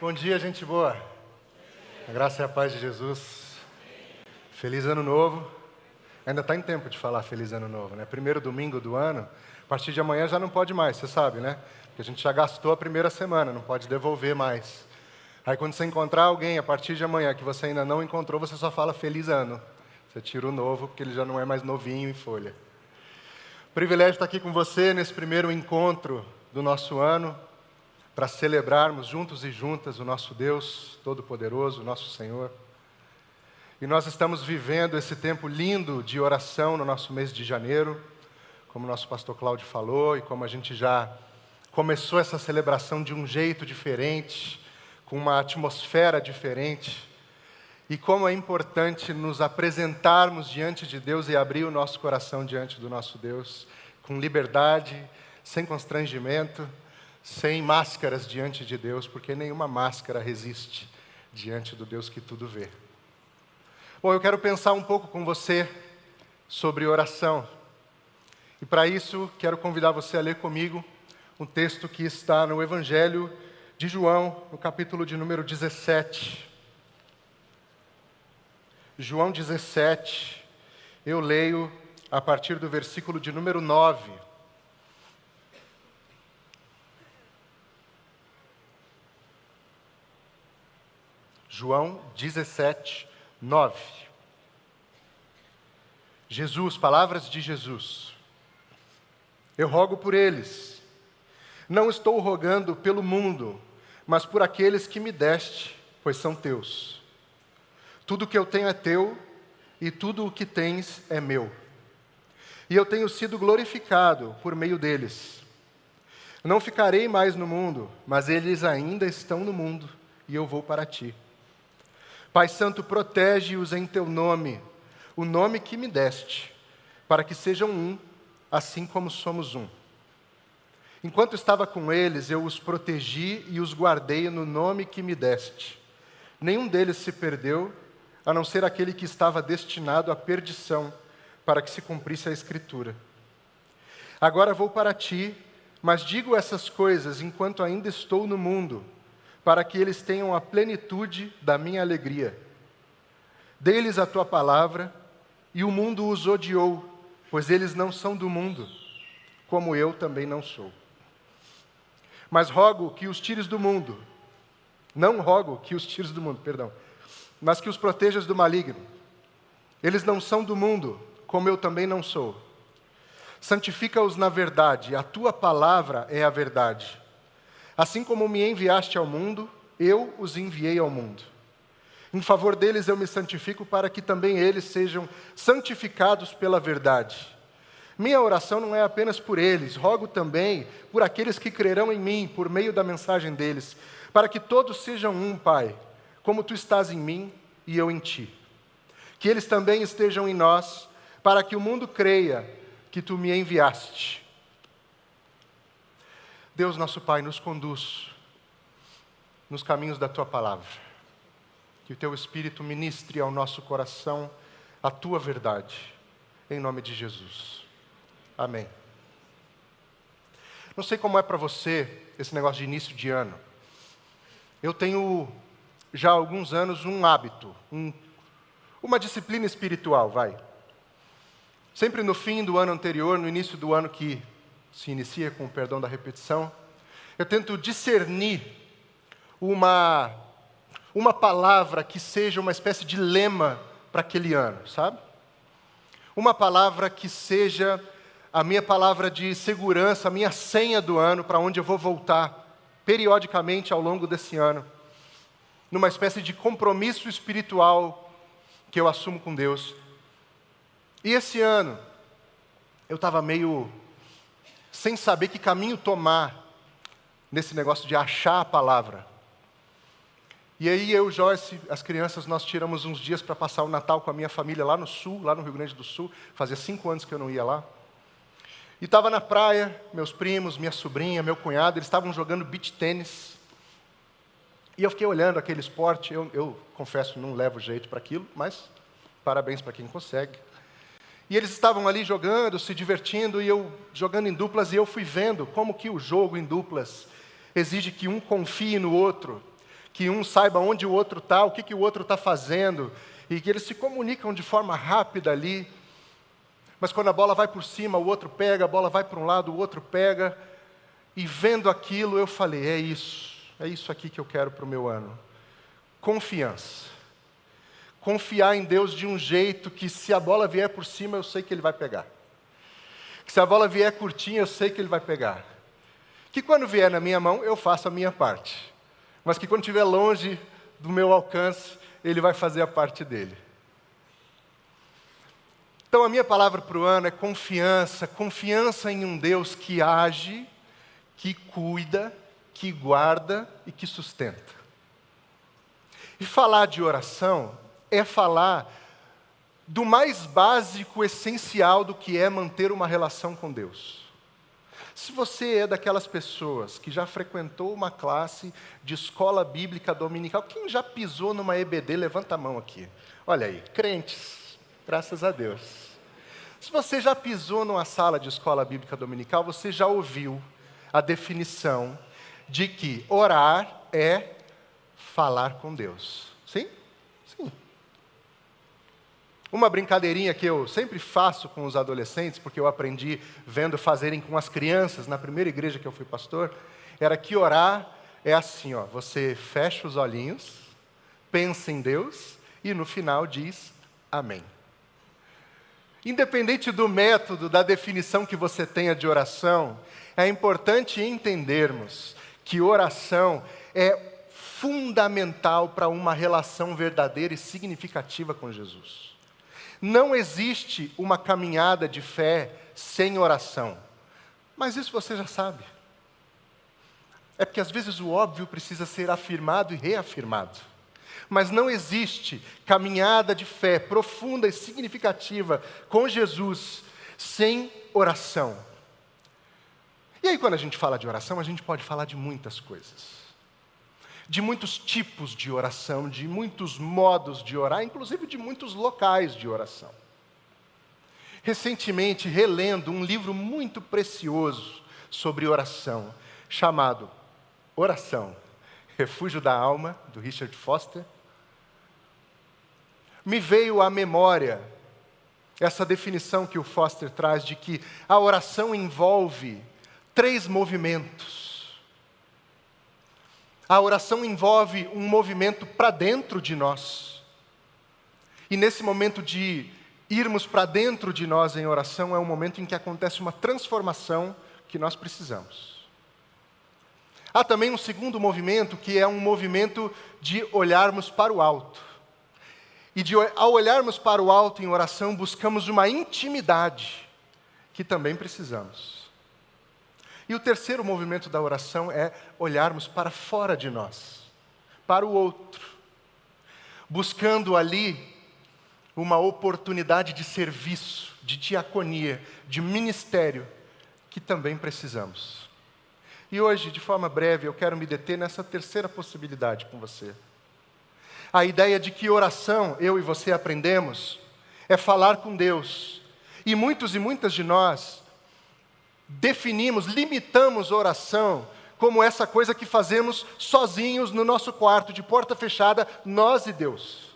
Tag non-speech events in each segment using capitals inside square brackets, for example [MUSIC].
Bom dia, gente boa. A graça e a paz de Jesus. Feliz ano novo. Ainda está em tempo de falar feliz ano novo, né? Primeiro domingo do ano. A partir de amanhã já não pode mais, você sabe, né? Porque a gente já gastou a primeira semana, não pode devolver mais. Aí quando você encontrar alguém a partir de amanhã que você ainda não encontrou, você só fala feliz ano. Você tira o novo, porque ele já não é mais novinho em folha. Privilégio estar aqui com você nesse primeiro encontro do nosso ano para celebrarmos juntos e juntas o nosso Deus Todo-Poderoso, nosso Senhor. E nós estamos vivendo esse tempo lindo de oração no nosso mês de janeiro, como o nosso pastor Cláudio falou, e como a gente já começou essa celebração de um jeito diferente, com uma atmosfera diferente. E como é importante nos apresentarmos diante de Deus e abrir o nosso coração diante do nosso Deus, com liberdade, sem constrangimento sem máscaras diante de Deus, porque nenhuma máscara resiste diante do Deus que tudo vê. Bom, eu quero pensar um pouco com você sobre oração. E para isso, quero convidar você a ler comigo um texto que está no Evangelho de João, no capítulo de número 17. João 17, eu leio a partir do versículo de número 9. João 17, 9. Jesus, palavras de Jesus. Eu rogo por eles. Não estou rogando pelo mundo, mas por aqueles que me deste, pois são teus. Tudo que eu tenho é teu, e tudo o que tens é meu. E eu tenho sido glorificado por meio deles. Não ficarei mais no mundo, mas eles ainda estão no mundo, e eu vou para ti. Pai Santo, protege-os em teu nome, o nome que me deste, para que sejam um, assim como somos um. Enquanto estava com eles, eu os protegi e os guardei no nome que me deste. Nenhum deles se perdeu, a não ser aquele que estava destinado à perdição, para que se cumprisse a Escritura. Agora vou para ti, mas digo essas coisas enquanto ainda estou no mundo para que eles tenham a plenitude da minha alegria. Dê-lhes a tua palavra, e o mundo os odiou, pois eles não são do mundo, como eu também não sou. Mas rogo que os tires do mundo, não rogo que os tires do mundo, perdão, mas que os protejas do maligno. Eles não são do mundo, como eu também não sou. Santifica-os na verdade, a tua palavra é a verdade. Assim como me enviaste ao mundo, eu os enviei ao mundo. Em favor deles eu me santifico para que também eles sejam santificados pela verdade. Minha oração não é apenas por eles, rogo também por aqueles que crerão em mim por meio da mensagem deles, para que todos sejam um, Pai, como tu estás em mim e eu em ti. Que eles também estejam em nós, para que o mundo creia que tu me enviaste. Deus, nosso Pai, nos conduz nos caminhos da tua palavra. Que o teu Espírito ministre ao nosso coração a tua verdade. Em nome de Jesus. Amém. Não sei como é para você esse negócio de início de ano. Eu tenho já há alguns anos um hábito, um, uma disciplina espiritual, vai. Sempre no fim do ano anterior, no início do ano que se inicia com o perdão da repetição, eu tento discernir uma, uma palavra que seja uma espécie de lema para aquele ano, sabe? Uma palavra que seja a minha palavra de segurança, a minha senha do ano, para onde eu vou voltar periodicamente ao longo desse ano, numa espécie de compromisso espiritual que eu assumo com Deus. E esse ano, eu estava meio sem saber que caminho tomar nesse negócio de achar a palavra. E aí eu, Joyce, as crianças, nós tiramos uns dias para passar o Natal com a minha família lá no sul, lá no Rio Grande do Sul. Fazia cinco anos que eu não ia lá. E estava na praia, meus primos, minha sobrinha, meu cunhado, eles estavam jogando beach tênis. E eu fiquei olhando aquele esporte, eu, eu confesso, não levo jeito para aquilo, mas parabéns para quem consegue. E eles estavam ali jogando, se divertindo, e eu jogando em duplas, e eu fui vendo como que o jogo em duplas exige que um confie no outro, que um saiba onde o outro está, o que, que o outro está fazendo, e que eles se comunicam de forma rápida ali. Mas quando a bola vai por cima, o outro pega, a bola vai para um lado, o outro pega. E vendo aquilo, eu falei: é isso, é isso aqui que eu quero para o meu ano. Confiança. Confiar em Deus de um jeito que, se a bola vier por cima, eu sei que Ele vai pegar. Que se a bola vier curtinha, eu sei que Ele vai pegar. Que quando vier na minha mão, eu faço a minha parte. Mas que quando estiver longe do meu alcance, Ele vai fazer a parte dele. Então, a minha palavra para o ano é confiança confiança em um Deus que age, que cuida, que guarda e que sustenta. E falar de oração é falar do mais básico, essencial do que é manter uma relação com Deus. Se você é daquelas pessoas que já frequentou uma classe de escola bíblica dominical, quem já pisou numa EBD, levanta a mão aqui. Olha aí, crentes, graças a Deus. Se você já pisou numa sala de escola bíblica dominical, você já ouviu a definição de que orar é falar com Deus. Sim? Uma brincadeirinha que eu sempre faço com os adolescentes, porque eu aprendi vendo fazerem com as crianças na primeira igreja que eu fui pastor, era que orar é assim, ó, você fecha os olhinhos, pensa em Deus e no final diz amém. Independente do método, da definição que você tenha de oração, é importante entendermos que oração é fundamental para uma relação verdadeira e significativa com Jesus. Não existe uma caminhada de fé sem oração. Mas isso você já sabe. É porque às vezes o óbvio precisa ser afirmado e reafirmado. Mas não existe caminhada de fé profunda e significativa com Jesus sem oração. E aí, quando a gente fala de oração, a gente pode falar de muitas coisas. De muitos tipos de oração, de muitos modos de orar, inclusive de muitos locais de oração. Recentemente, relendo um livro muito precioso sobre oração, chamado Oração, Refúgio da Alma, do Richard Foster, me veio à memória essa definição que o Foster traz de que a oração envolve três movimentos. A oração envolve um movimento para dentro de nós. E nesse momento de irmos para dentro de nós em oração, é um momento em que acontece uma transformação que nós precisamos. Há também um segundo movimento, que é um movimento de olharmos para o alto. E de, ao olharmos para o alto em oração, buscamos uma intimidade que também precisamos. E o terceiro movimento da oração é olharmos para fora de nós, para o outro, buscando ali uma oportunidade de serviço, de diaconia, de ministério, que também precisamos. E hoje, de forma breve, eu quero me deter nessa terceira possibilidade com você. A ideia de que oração, eu e você aprendemos, é falar com Deus. E muitos e muitas de nós definimos, limitamos oração como essa coisa que fazemos sozinhos no nosso quarto, de porta fechada, nós e Deus.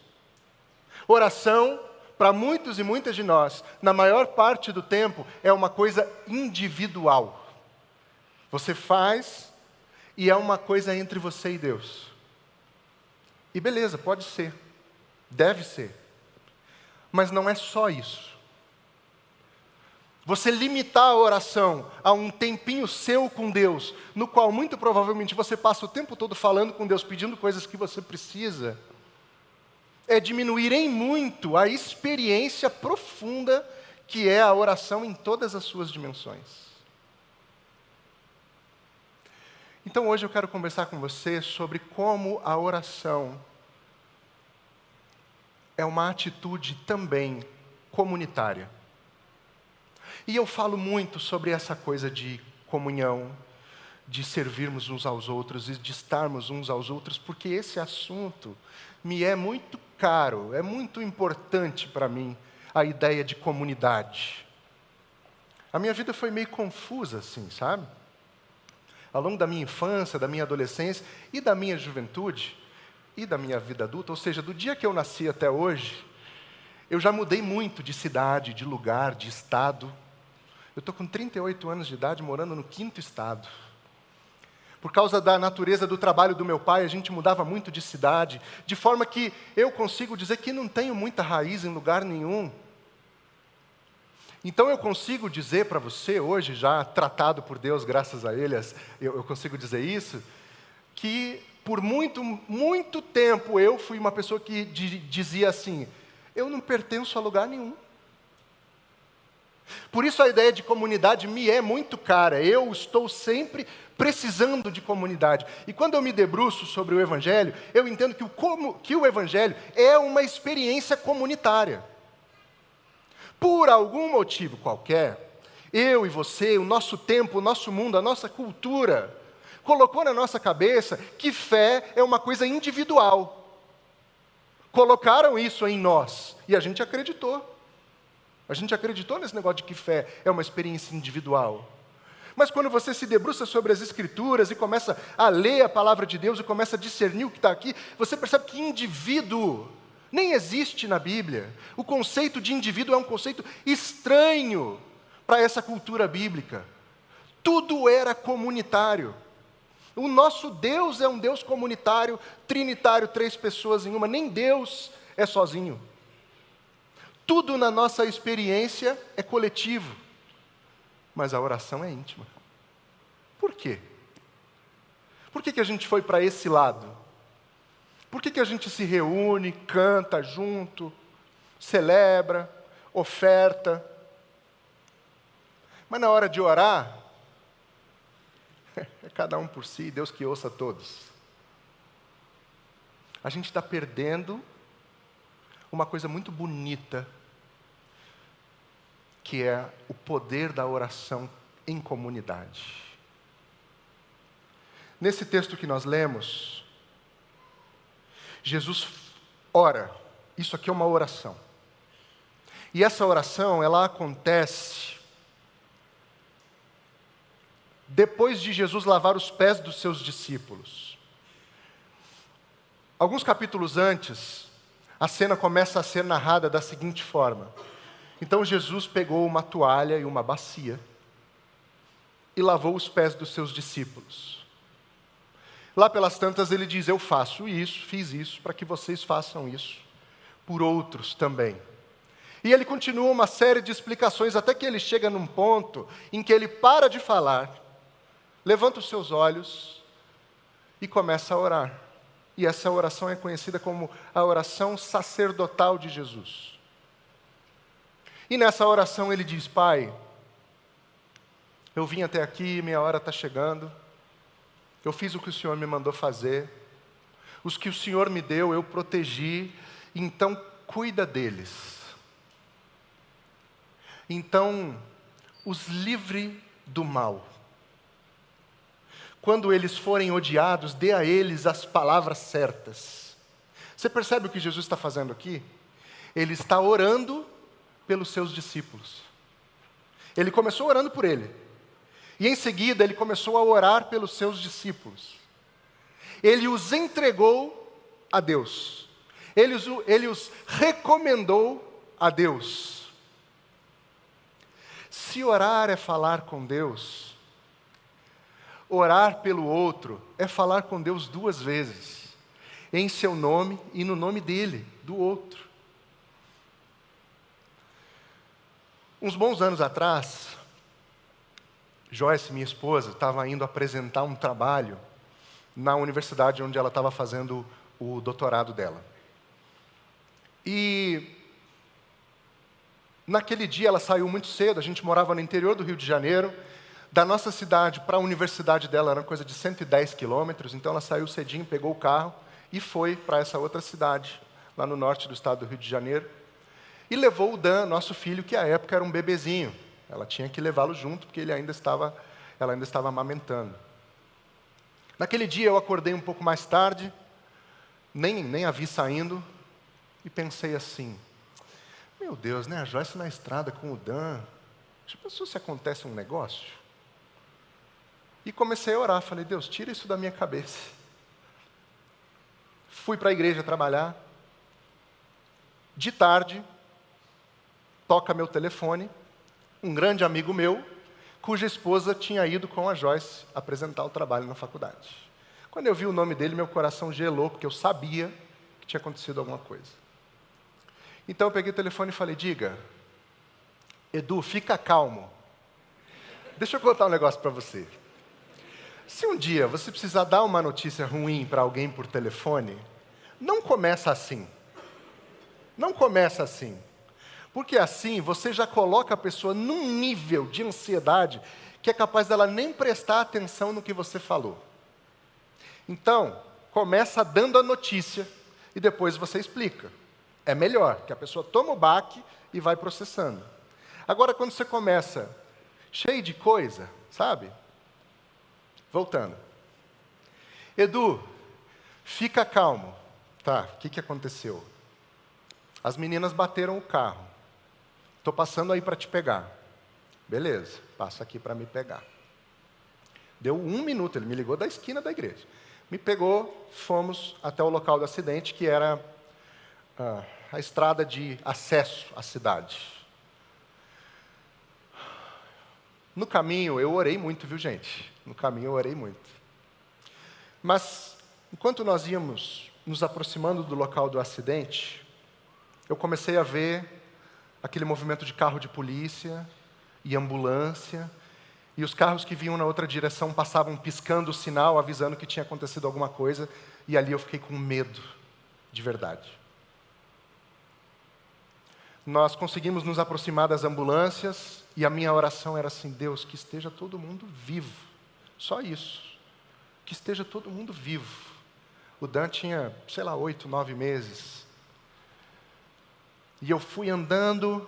Oração, para muitos e muitas de nós, na maior parte do tempo, é uma coisa individual. Você faz e é uma coisa entre você e Deus. E beleza, pode ser, deve ser. Mas não é só isso. Você limitar a oração a um tempinho seu com Deus, no qual muito provavelmente você passa o tempo todo falando com Deus, pedindo coisas que você precisa, é diminuir em muito a experiência profunda que é a oração em todas as suas dimensões. Então hoje eu quero conversar com você sobre como a oração é uma atitude também comunitária. E eu falo muito sobre essa coisa de comunhão, de servirmos uns aos outros e de estarmos uns aos outros, porque esse assunto me é muito caro, é muito importante para mim a ideia de comunidade. A minha vida foi meio confusa assim, sabe? Ao longo da minha infância, da minha adolescência e da minha juventude, e da minha vida adulta, ou seja, do dia que eu nasci até hoje, eu já mudei muito de cidade, de lugar, de estado. Eu estou com 38 anos de idade morando no quinto estado. Por causa da natureza do trabalho do meu pai, a gente mudava muito de cidade, de forma que eu consigo dizer que não tenho muita raiz em lugar nenhum. Então eu consigo dizer para você, hoje, já tratado por Deus, graças a Ele, eu, eu consigo dizer isso, que por muito, muito tempo eu fui uma pessoa que dizia assim: eu não pertenço a lugar nenhum. Por isso a ideia de comunidade me é muito cara. Eu estou sempre precisando de comunidade. E quando eu me debruço sobre o Evangelho, eu entendo que o, como, que o Evangelho é uma experiência comunitária. Por algum motivo qualquer, eu e você, o nosso tempo, o nosso mundo, a nossa cultura, colocou na nossa cabeça que fé é uma coisa individual. Colocaram isso em nós e a gente acreditou. A gente acreditou nesse negócio de que fé é uma experiência individual. Mas quando você se debruça sobre as Escrituras e começa a ler a palavra de Deus e começa a discernir o que está aqui, você percebe que indivíduo nem existe na Bíblia. O conceito de indivíduo é um conceito estranho para essa cultura bíblica. Tudo era comunitário. O nosso Deus é um Deus comunitário, trinitário, três pessoas em uma. Nem Deus é sozinho. Tudo na nossa experiência é coletivo, mas a oração é íntima. Por quê? Por que, que a gente foi para esse lado? Por que, que a gente se reúne, canta junto, celebra, oferta? Mas na hora de orar, [LAUGHS] é cada um por si, Deus que ouça todos. A gente está perdendo uma coisa muito bonita, que é o poder da oração em comunidade. Nesse texto que nós lemos, Jesus ora. Isso aqui é uma oração. E essa oração, ela acontece depois de Jesus lavar os pés dos seus discípulos. Alguns capítulos antes, a cena começa a ser narrada da seguinte forma: Então Jesus pegou uma toalha e uma bacia e lavou os pés dos seus discípulos. Lá pelas tantas ele diz: Eu faço isso, fiz isso, para que vocês façam isso por outros também. E ele continua uma série de explicações até que ele chega num ponto em que ele para de falar, levanta os seus olhos e começa a orar. E essa oração é conhecida como a oração sacerdotal de Jesus. E nessa oração ele diz: Pai, eu vim até aqui, minha hora está chegando. Eu fiz o que o Senhor me mandou fazer. Os que o Senhor me deu, eu protegi. Então, cuida deles. Então, os livre do mal. Quando eles forem odiados, dê a eles as palavras certas. Você percebe o que Jesus está fazendo aqui? Ele está orando pelos seus discípulos. Ele começou orando por ele. E em seguida ele começou a orar pelos seus discípulos. Ele os entregou a Deus. Ele os, ele os recomendou a Deus. Se orar é falar com Deus, orar pelo outro é falar com Deus duas vezes, em seu nome e no nome dele, do outro. Uns bons anos atrás, Joyce, minha esposa, estava indo apresentar um trabalho na universidade onde ela estava fazendo o doutorado dela. E naquele dia ela saiu muito cedo, a gente morava no interior do Rio de Janeiro. Da nossa cidade para a universidade dela era coisa de 110 quilômetros, então ela saiu cedinho, pegou o carro e foi para essa outra cidade, lá no norte do estado do Rio de Janeiro. E levou o Dan, nosso filho, que à época era um bebezinho. Ela tinha que levá-lo junto, porque ele ainda estava, ela ainda estava amamentando. Naquele dia eu acordei um pouco mais tarde, nem, nem a vi saindo, e pensei assim: meu Deus, né? A Joyce na estrada com o Dan. Já pensou se acontece um negócio? E comecei a orar, falei, Deus, tira isso da minha cabeça. fui para a igreja trabalhar. De tarde, toca meu telefone, um grande amigo meu, cuja esposa tinha ido com a Joyce apresentar o trabalho na faculdade. Quando eu vi o nome dele, meu coração gelou, porque eu sabia que tinha acontecido alguma coisa. Então eu peguei o telefone e falei: Diga, Edu, fica calmo. Deixa eu contar um negócio para você. Se um dia você precisar dar uma notícia ruim para alguém por telefone, não começa assim. Não começa assim. Porque assim você já coloca a pessoa num nível de ansiedade que é capaz dela nem prestar atenção no que você falou. Então, começa dando a notícia e depois você explica. É melhor que a pessoa toma o baque e vai processando. Agora, quando você começa cheio de coisa, sabe? Voltando. Edu, fica calmo. Tá, o que, que aconteceu? As meninas bateram o carro. Estou passando aí para te pegar. Beleza, passa aqui para me pegar. Deu um minuto, ele me ligou da esquina da igreja. Me pegou, fomos até o local do acidente, que era ah, a estrada de acesso à cidade. No caminho, eu orei muito, viu, gente? No caminho, eu orei muito. Mas, enquanto nós íamos nos aproximando do local do acidente, eu comecei a ver aquele movimento de carro de polícia e ambulância, e os carros que vinham na outra direção passavam piscando o sinal, avisando que tinha acontecido alguma coisa, e ali eu fiquei com medo, de verdade. Nós conseguimos nos aproximar das ambulâncias, e a minha oração era assim: Deus, que esteja todo mundo vivo. Só isso. Que esteja todo mundo vivo. O Dan tinha, sei lá, oito, nove meses. E eu fui andando,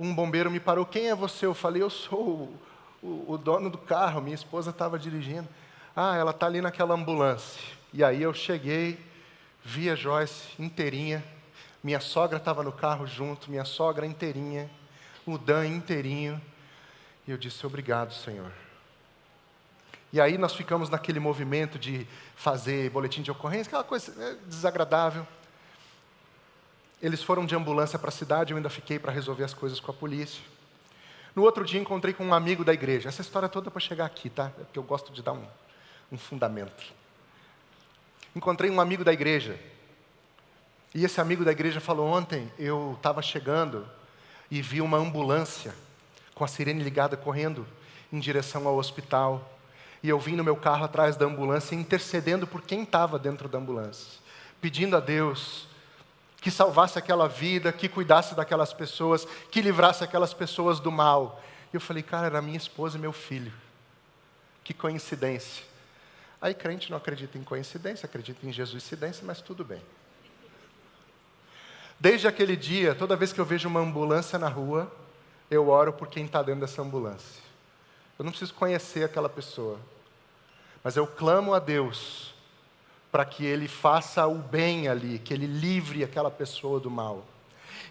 um bombeiro me parou. Quem é você? Eu falei, eu sou o, o, o dono do carro. Minha esposa estava dirigindo. Ah, ela está ali naquela ambulância. E aí eu cheguei, vi a Joyce inteirinha. Minha sogra estava no carro junto, minha sogra inteirinha o Dan inteirinho. E eu disse: Obrigado, Senhor. E aí nós ficamos naquele movimento de fazer boletim de ocorrência, aquela coisa é, desagradável. Eles foram de ambulância para a cidade, eu ainda fiquei para resolver as coisas com a polícia. No outro dia encontrei com um amigo da igreja. Essa história toda é para chegar aqui, tá? É porque eu gosto de dar um, um fundamento. Encontrei um amigo da igreja. E esse amigo da igreja falou: Ontem eu estava chegando e vi uma ambulância com a sirene ligada correndo em direção ao hospital. E eu vim no meu carro atrás da ambulância, intercedendo por quem estava dentro da ambulância, pedindo a Deus que salvasse aquela vida, que cuidasse daquelas pessoas, que livrasse aquelas pessoas do mal. E eu falei, cara, era minha esposa e meu filho. Que coincidência. Aí crente não acredita em coincidência, acredita em Jesuscidência, mas tudo bem. Desde aquele dia, toda vez que eu vejo uma ambulância na rua, eu oro por quem está dentro dessa ambulância. Eu não preciso conhecer aquela pessoa, mas eu clamo a Deus para que Ele faça o bem ali, que Ele livre aquela pessoa do mal.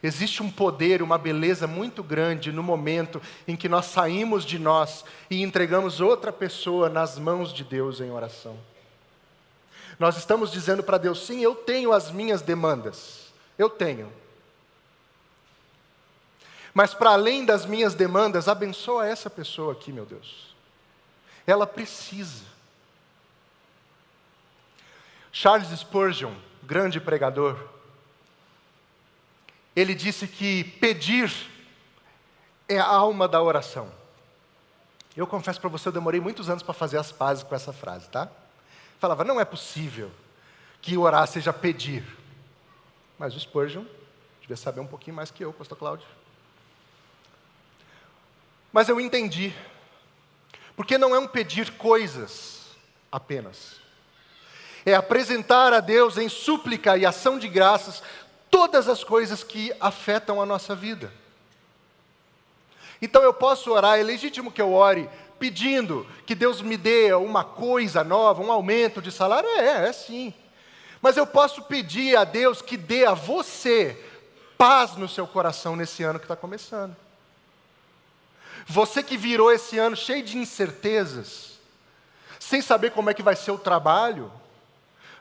Existe um poder, uma beleza muito grande no momento em que nós saímos de nós e entregamos outra pessoa nas mãos de Deus em oração. Nós estamos dizendo para Deus: sim, eu tenho as minhas demandas. Eu tenho. Mas para além das minhas demandas, abençoa essa pessoa aqui, meu Deus. Ela precisa. Charles Spurgeon, grande pregador, ele disse que pedir é a alma da oração. Eu confesso para você, eu demorei muitos anos para fazer as pazes com essa frase, tá? Falava, não é possível que orar seja pedir. Mas o Spurgeon devia saber um pouquinho mais que eu, pastor Cláudio. Mas eu entendi. Porque não é um pedir coisas apenas. É apresentar a Deus em súplica e ação de graças todas as coisas que afetam a nossa vida. Então eu posso orar, é legítimo que eu ore pedindo que Deus me dê uma coisa nova, um aumento de salário? É, é sim. Mas eu posso pedir a Deus que dê a você paz no seu coração nesse ano que está começando. Você que virou esse ano cheio de incertezas, sem saber como é que vai ser o trabalho,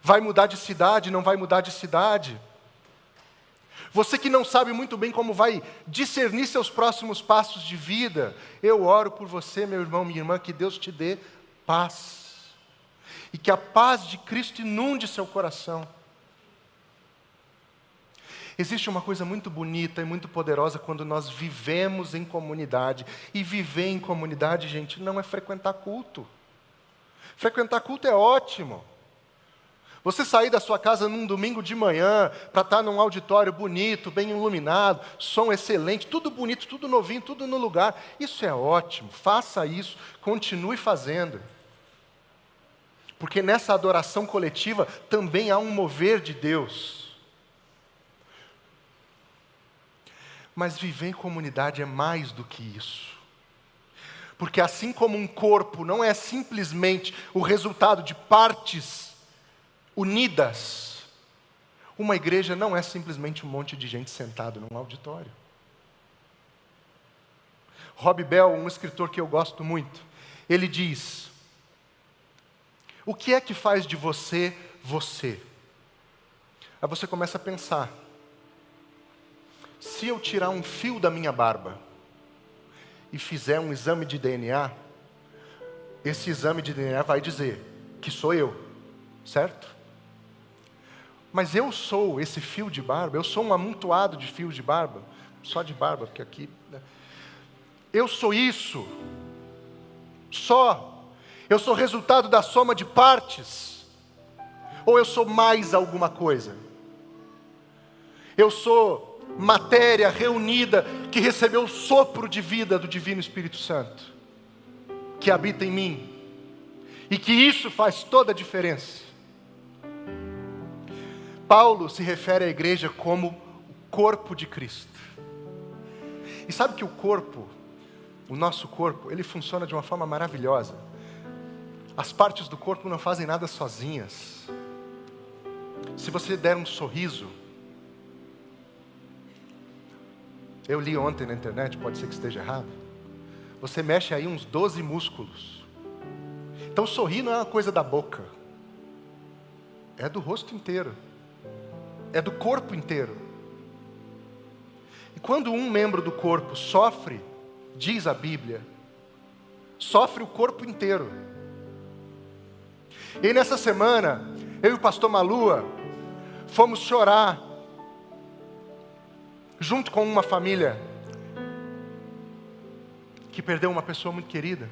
Vai mudar de cidade, não vai mudar de cidade. Você que não sabe muito bem como vai discernir seus próximos passos de vida, eu oro por você, meu irmão, minha irmã, que Deus te dê paz. E que a paz de Cristo inunde seu coração. Existe uma coisa muito bonita e muito poderosa quando nós vivemos em comunidade. E viver em comunidade, gente, não é frequentar culto. Frequentar culto é ótimo. Você sair da sua casa num domingo de manhã para estar num auditório bonito, bem iluminado, som excelente, tudo bonito, tudo novinho, tudo no lugar. Isso é ótimo. Faça isso, continue fazendo. Porque nessa adoração coletiva também há um mover de Deus. Mas viver em comunidade é mais do que isso. Porque assim como um corpo não é simplesmente o resultado de partes unidas, uma igreja não é simplesmente um monte de gente sentado num auditório. Rob Bell, um escritor que eu gosto muito, ele diz: O que é que faz de você você? Aí você começa a pensar: se eu tirar um fio da minha barba e fizer um exame de DNA, esse exame de DNA vai dizer que sou eu, certo? Mas eu sou esse fio de barba, eu sou um amontoado de fios de barba, só de barba, porque aqui. Né? Eu sou isso, só. Eu sou resultado da soma de partes, ou eu sou mais alguma coisa? Eu sou matéria reunida que recebeu o sopro de vida do Divino Espírito Santo, que habita em mim, e que isso faz toda a diferença. Paulo se refere à igreja como o corpo de Cristo. E sabe que o corpo, o nosso corpo, ele funciona de uma forma maravilhosa. As partes do corpo não fazem nada sozinhas. Se você der um sorriso, Eu li ontem na internet, pode ser que esteja errado. Você mexe aí uns 12 músculos. Então sorrir não é uma coisa da boca. É do rosto inteiro. É do corpo inteiro. E quando um membro do corpo sofre, diz a Bíblia, sofre o corpo inteiro. E nessa semana, eu e o pastor Malua fomos chorar junto com uma família que perdeu uma pessoa muito querida.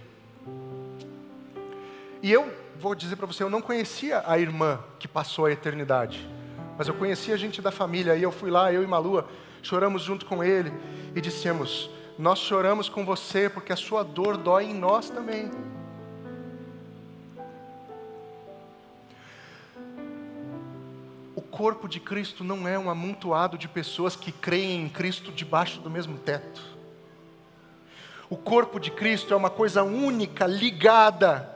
E eu vou dizer para você, eu não conhecia a irmã que passou a eternidade, mas eu conhecia a gente da família. E eu fui lá, eu e Malua, choramos junto com ele e dissemos: Nós choramos com você porque a sua dor dói em nós também. Corpo de Cristo não é um amontoado de pessoas que creem em Cristo debaixo do mesmo teto. O corpo de Cristo é uma coisa única, ligada,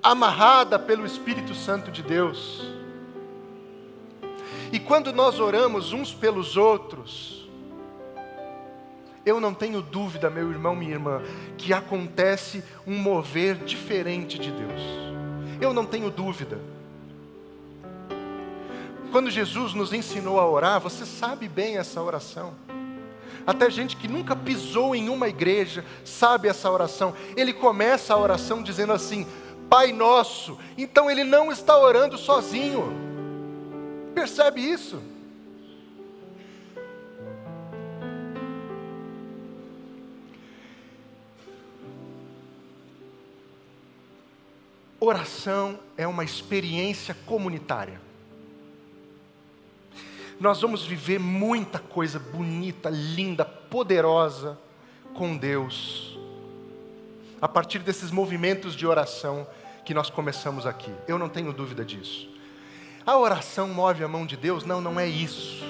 amarrada pelo Espírito Santo de Deus. E quando nós oramos uns pelos outros, eu não tenho dúvida, meu irmão, minha irmã, que acontece um mover diferente de Deus. Eu não tenho dúvida. Quando Jesus nos ensinou a orar, você sabe bem essa oração. Até gente que nunca pisou em uma igreja sabe essa oração. Ele começa a oração dizendo assim: Pai Nosso. Então ele não está orando sozinho. Percebe isso? Oração é uma experiência comunitária nós vamos viver muita coisa bonita, linda, poderosa com Deus, a partir desses movimentos de oração que nós começamos aqui. Eu não tenho dúvida disso. A oração move a mão de Deus? Não, não é isso.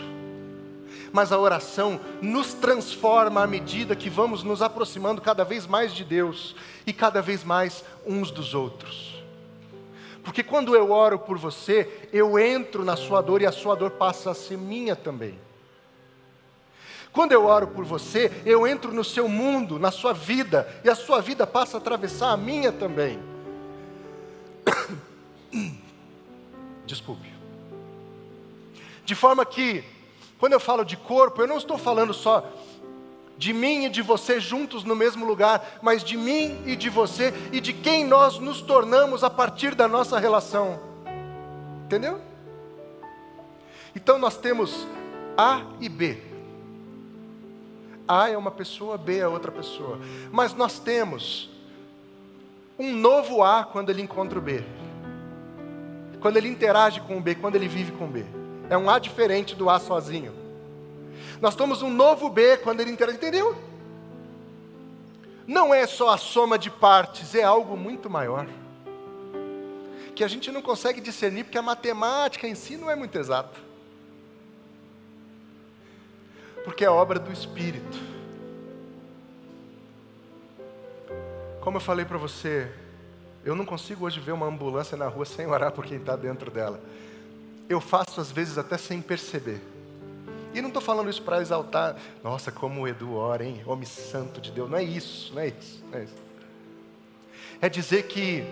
Mas a oração nos transforma à medida que vamos nos aproximando cada vez mais de Deus e cada vez mais uns dos outros. Porque quando eu oro por você, eu entro na sua dor e a sua dor passa a ser minha também. Quando eu oro por você, eu entro no seu mundo, na sua vida, e a sua vida passa a atravessar a minha também. [COUGHS] Desculpe. De forma que, quando eu falo de corpo, eu não estou falando só de mim e de você juntos no mesmo lugar, mas de mim e de você e de quem nós nos tornamos a partir da nossa relação. Entendeu? Então nós temos A e B. A é uma pessoa, B é outra pessoa. Mas nós temos um novo A quando ele encontra o B. Quando ele interage com o B, quando ele vive com o B. É um A diferente do A sozinho. Nós temos um novo B quando ele interage, entendeu? Não é só a soma de partes, é algo muito maior. Que a gente não consegue discernir porque a matemática em si não é muito exata. Porque é obra do Espírito. Como eu falei para você, eu não consigo hoje ver uma ambulância na rua sem orar por quem está dentro dela. Eu faço às vezes até sem perceber. E não estou falando isso para exaltar, nossa, como o Edu ora, hein? Homem santo de Deus. Não é isso, não é isso, não é isso. É dizer que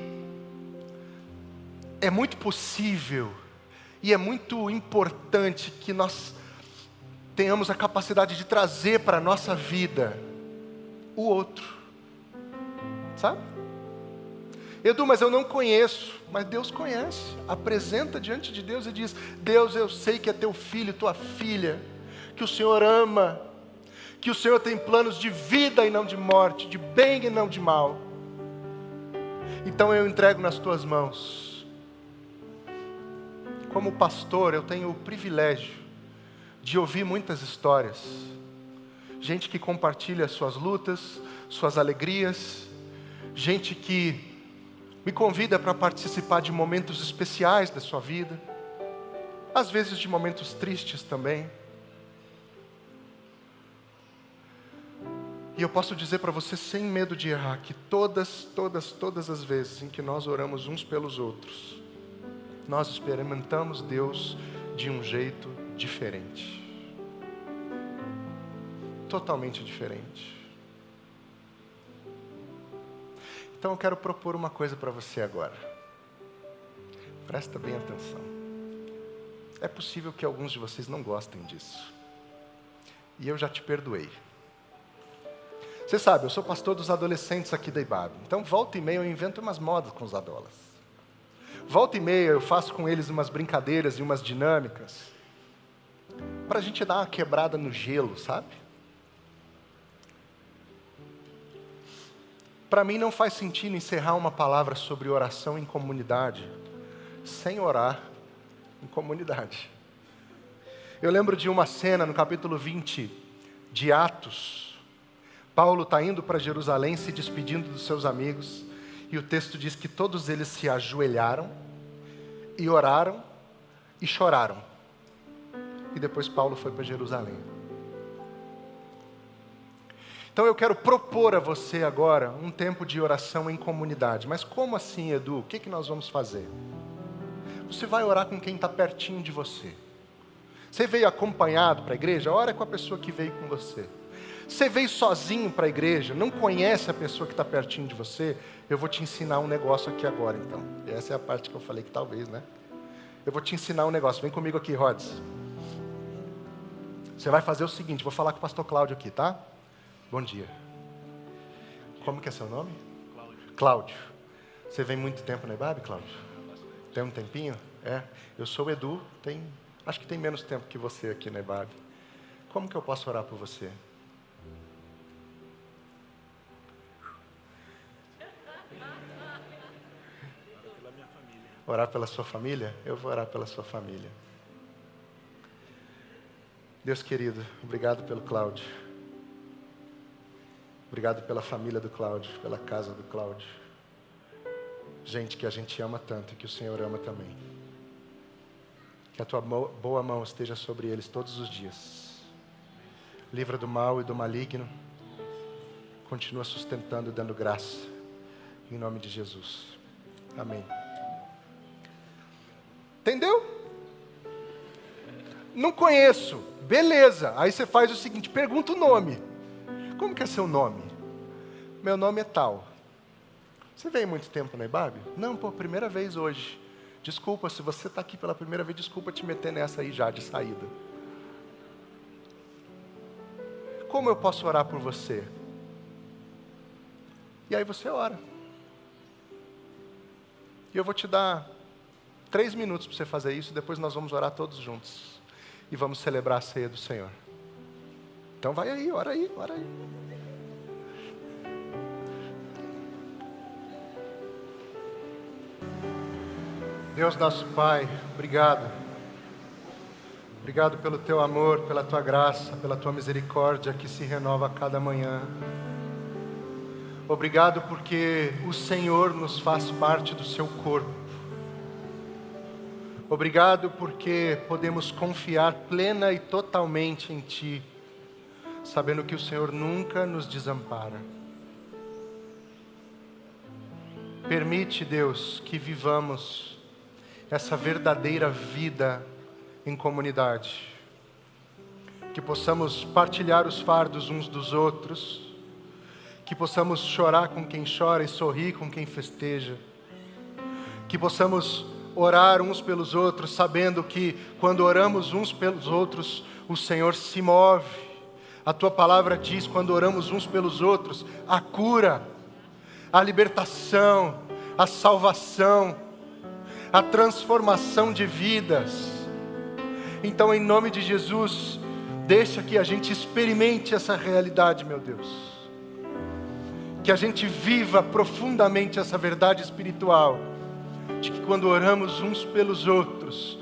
é muito possível e é muito importante que nós tenhamos a capacidade de trazer para a nossa vida o outro. Sabe? Edu, mas eu não conheço. Mas Deus conhece. Apresenta diante de Deus e diz: Deus, eu sei que é teu filho, tua filha, que o Senhor ama, que o Senhor tem planos de vida e não de morte, de bem e não de mal. Então eu entrego nas tuas mãos. Como pastor, eu tenho o privilégio de ouvir muitas histórias. Gente que compartilha suas lutas, suas alegrias, gente que me convida para participar de momentos especiais da sua vida, às vezes de momentos tristes também. E eu posso dizer para você sem medo de errar que todas, todas, todas as vezes em que nós oramos uns pelos outros, nós experimentamos Deus de um jeito diferente. Totalmente diferente. Então eu quero propor uma coisa para você agora. Presta bem atenção. É possível que alguns de vocês não gostem disso. E eu já te perdoei. Você sabe, eu sou pastor dos adolescentes aqui da IBAB. Então, volta e meia eu invento umas modas com os adolas. Volta e meia eu faço com eles umas brincadeiras e umas dinâmicas. Para a gente dar uma quebrada no gelo, sabe? Para mim não faz sentido encerrar uma palavra sobre oração em comunidade sem orar em comunidade. Eu lembro de uma cena no capítulo 20 de Atos. Paulo está indo para Jerusalém se despedindo dos seus amigos, e o texto diz que todos eles se ajoelharam e oraram e choraram. E depois Paulo foi para Jerusalém. Então eu quero propor a você agora um tempo de oração em comunidade. Mas como assim, Edu? O que, que nós vamos fazer? Você vai orar com quem está pertinho de você. Você veio acompanhado para a igreja? Ora com a pessoa que veio com você. Você veio sozinho para a igreja, não conhece a pessoa que está pertinho de você? Eu vou te ensinar um negócio aqui agora, então. Essa é a parte que eu falei que talvez, né? Eu vou te ensinar um negócio. Vem comigo aqui, Rods. Você vai fazer o seguinte: vou falar com o pastor Cláudio aqui, tá? Bom dia. Como que é seu nome? Cláudio. Cláudio. Você vem muito tempo na IBAB, Cláudio? Tem um tempinho? É. Eu sou o Edu, tem, acho que tem menos tempo que você aqui na IBAB. Como que eu posso orar por você? Orar pela sua família? Eu vou orar pela sua família. Deus querido, obrigado pelo Cláudio. Obrigado pela família do Cláudio, pela casa do Cláudio. Gente que a gente ama tanto e que o Senhor ama também. Que a tua boa mão esteja sobre eles todos os dias. Livra do mal e do maligno. Continua sustentando e dando graça. Em nome de Jesus. Amém. Entendeu? Não conheço. Beleza. Aí você faz o seguinte: pergunta o nome. Como que é seu nome? Meu nome é tal. Você veio muito tempo na IBAB? Não, pô, primeira vez hoje. Desculpa, se você está aqui pela primeira vez, desculpa te meter nessa aí já de saída. Como eu posso orar por você? E aí você ora. E eu vou te dar três minutos para você fazer isso, depois nós vamos orar todos juntos. E vamos celebrar a ceia do Senhor. Então vai aí, ora aí, ora aí. Deus nosso Pai, obrigado. Obrigado pelo teu amor, pela tua graça, pela tua misericórdia que se renova a cada manhã. Obrigado porque o Senhor nos faz parte do seu corpo. Obrigado porque podemos confiar plena e totalmente em Ti, sabendo que o Senhor nunca nos desampara. Permite, Deus, que vivamos essa verdadeira vida em comunidade. Que possamos partilhar os fardos uns dos outros, que possamos chorar com quem chora e sorrir com quem festeja, que possamos orar uns pelos outros, sabendo que quando oramos uns pelos outros, o Senhor se move. A tua palavra diz: quando oramos uns pelos outros, a cura, a libertação, a salvação, a transformação de vidas. Então, em nome de Jesus, deixa que a gente experimente essa realidade, meu Deus. Que a gente viva profundamente essa verdade espiritual, de que quando oramos uns pelos outros,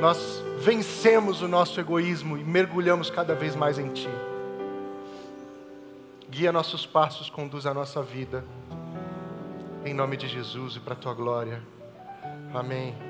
nós vencemos o nosso egoísmo e mergulhamos cada vez mais em Ti. Guia nossos passos, conduz a nossa vida. Em nome de Jesus e para a tua glória. Amém.